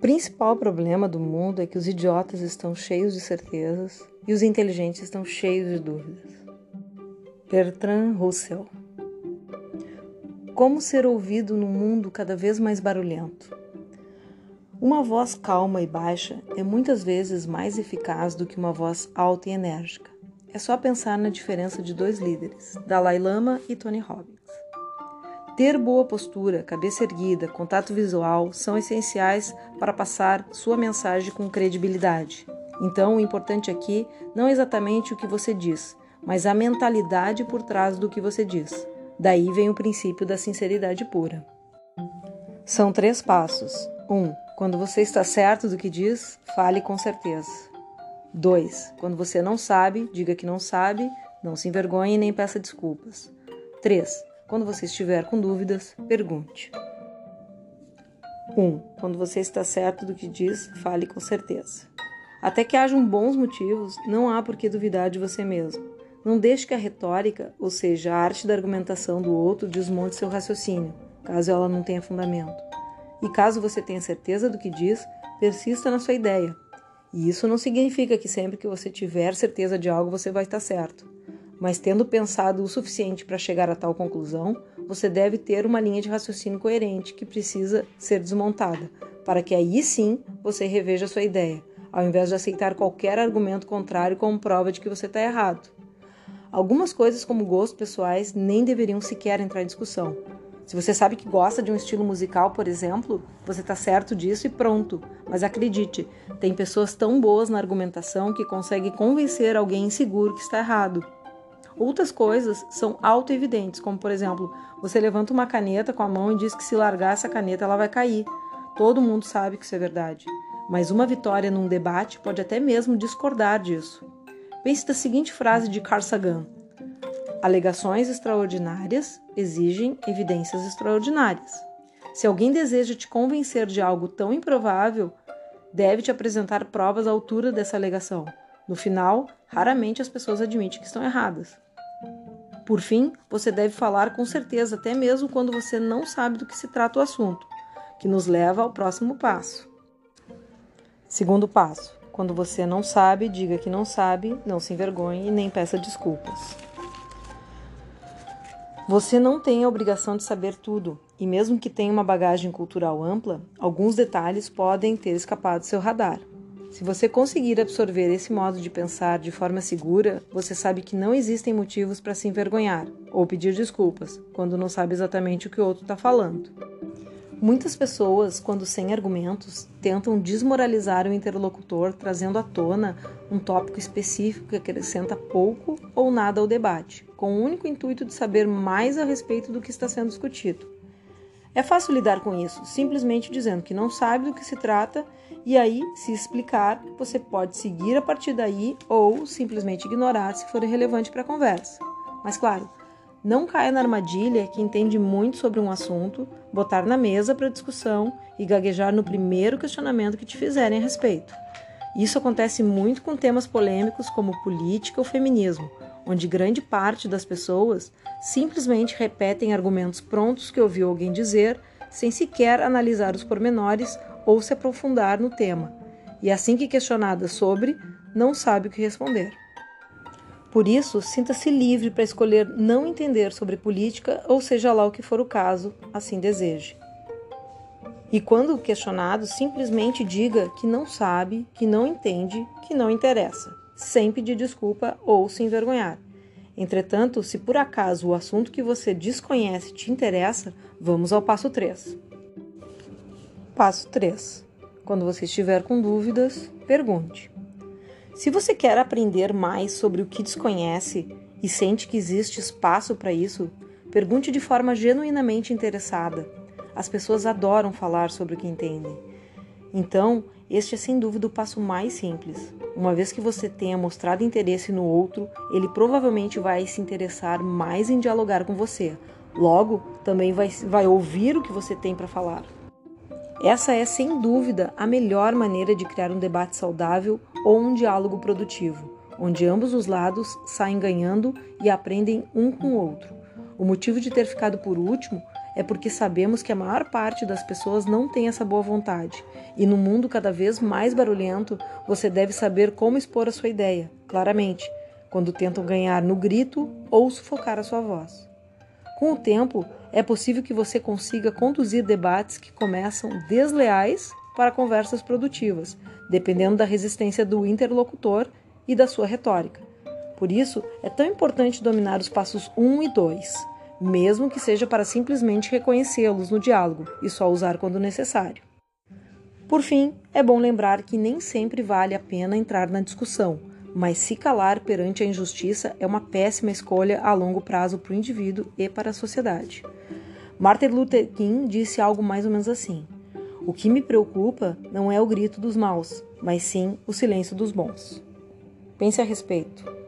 principal problema do mundo é que os idiotas estão cheios de certezas e os inteligentes estão cheios de dúvidas. Bertrand Russell Como ser ouvido num mundo cada vez mais barulhento? Uma voz calma e baixa é muitas vezes mais eficaz do que uma voz alta e enérgica. É só pensar na diferença de dois líderes, Dalai Lama e Tony Robbins. Ter boa postura, cabeça erguida, contato visual são essenciais para passar sua mensagem com credibilidade. Então, o importante aqui não é exatamente o que você diz, mas a mentalidade por trás do que você diz. Daí vem o princípio da sinceridade pura. São três passos. 1. Um, quando você está certo do que diz, fale com certeza. 2. Quando você não sabe, diga que não sabe, não se envergonhe nem peça desculpas. 3. Quando você estiver com dúvidas, pergunte. 1. Um, quando você está certo do que diz, fale com certeza. Até que hajam bons motivos, não há por que duvidar de você mesmo. Não deixe que a retórica, ou seja, a arte da argumentação do outro, desmonte seu raciocínio, caso ela não tenha fundamento. E caso você tenha certeza do que diz, persista na sua ideia. E isso não significa que sempre que você tiver certeza de algo você vai estar certo mas tendo pensado o suficiente para chegar a tal conclusão, você deve ter uma linha de raciocínio coerente que precisa ser desmontada, para que aí sim você reveja sua ideia, ao invés de aceitar qualquer argumento contrário como prova de que você está errado. Algumas coisas, como gostos pessoais, nem deveriam sequer entrar em discussão. Se você sabe que gosta de um estilo musical, por exemplo, você está certo disso e pronto. Mas acredite, tem pessoas tão boas na argumentação que conseguem convencer alguém inseguro que está errado. Outras coisas são auto-evidentes, como por exemplo, você levanta uma caneta com a mão e diz que se largar essa caneta ela vai cair. Todo mundo sabe que isso é verdade. Mas uma vitória num debate pode até mesmo discordar disso. Pense da seguinte frase de Carl Sagan: Alegações extraordinárias exigem evidências extraordinárias. Se alguém deseja te convencer de algo tão improvável, deve te apresentar provas à altura dessa alegação. No final, raramente as pessoas admitem que estão erradas. Por fim, você deve falar com certeza, até mesmo quando você não sabe do que se trata o assunto, que nos leva ao próximo passo. Segundo passo: quando você não sabe, diga que não sabe, não se envergonhe e nem peça desculpas. Você não tem a obrigação de saber tudo, e mesmo que tenha uma bagagem cultural ampla, alguns detalhes podem ter escapado do seu radar. Se você conseguir absorver esse modo de pensar de forma segura, você sabe que não existem motivos para se envergonhar ou pedir desculpas quando não sabe exatamente o que o outro está falando. Muitas pessoas, quando sem argumentos, tentam desmoralizar o interlocutor trazendo à tona um tópico específico que acrescenta pouco ou nada ao debate, com o único intuito de saber mais a respeito do que está sendo discutido. É fácil lidar com isso, simplesmente dizendo que não sabe do que se trata e aí, se explicar, você pode seguir a partir daí ou simplesmente ignorar se for irrelevante para a conversa. Mas claro, não caia na armadilha que entende muito sobre um assunto, botar na mesa para discussão e gaguejar no primeiro questionamento que te fizerem a respeito. Isso acontece muito com temas polêmicos como política ou feminismo, onde grande parte das pessoas simplesmente repetem argumentos prontos que ouviu alguém dizer, sem sequer analisar os pormenores ou se aprofundar no tema, e assim que questionada sobre, não sabe o que responder. Por isso, sinta-se livre para escolher não entender sobre política ou seja lá o que for o caso, assim deseje. E quando questionado, simplesmente diga que não sabe, que não entende, que não interessa, sem pedir desculpa ou se envergonhar. Entretanto, se por acaso o assunto que você desconhece te interessa, vamos ao passo 3. Passo 3. Quando você estiver com dúvidas, pergunte. Se você quer aprender mais sobre o que desconhece e sente que existe espaço para isso, pergunte de forma genuinamente interessada. As pessoas adoram falar sobre o que entendem. Então, este é sem dúvida o passo mais simples. Uma vez que você tenha mostrado interesse no outro, ele provavelmente vai se interessar mais em dialogar com você. Logo, também vai, vai ouvir o que você tem para falar. Essa é, sem dúvida, a melhor maneira de criar um debate saudável ou um diálogo produtivo, onde ambos os lados saem ganhando e aprendem um com o outro. O motivo de ter ficado por último é porque sabemos que a maior parte das pessoas não tem essa boa vontade. E no mundo cada vez mais barulhento, você deve saber como expor a sua ideia, claramente, quando tentam ganhar no grito ou sufocar a sua voz. Com o tempo, é possível que você consiga conduzir debates que começam desleais para conversas produtivas, dependendo da resistência do interlocutor e da sua retórica. Por isso, é tão importante dominar os passos 1 e 2, mesmo que seja para simplesmente reconhecê-los no diálogo e só usar quando necessário. Por fim, é bom lembrar que nem sempre vale a pena entrar na discussão, mas se calar perante a injustiça é uma péssima escolha a longo prazo para o indivíduo e para a sociedade. Martin Luther King disse algo mais ou menos assim: O que me preocupa não é o grito dos maus, mas sim o silêncio dos bons. Pense a respeito.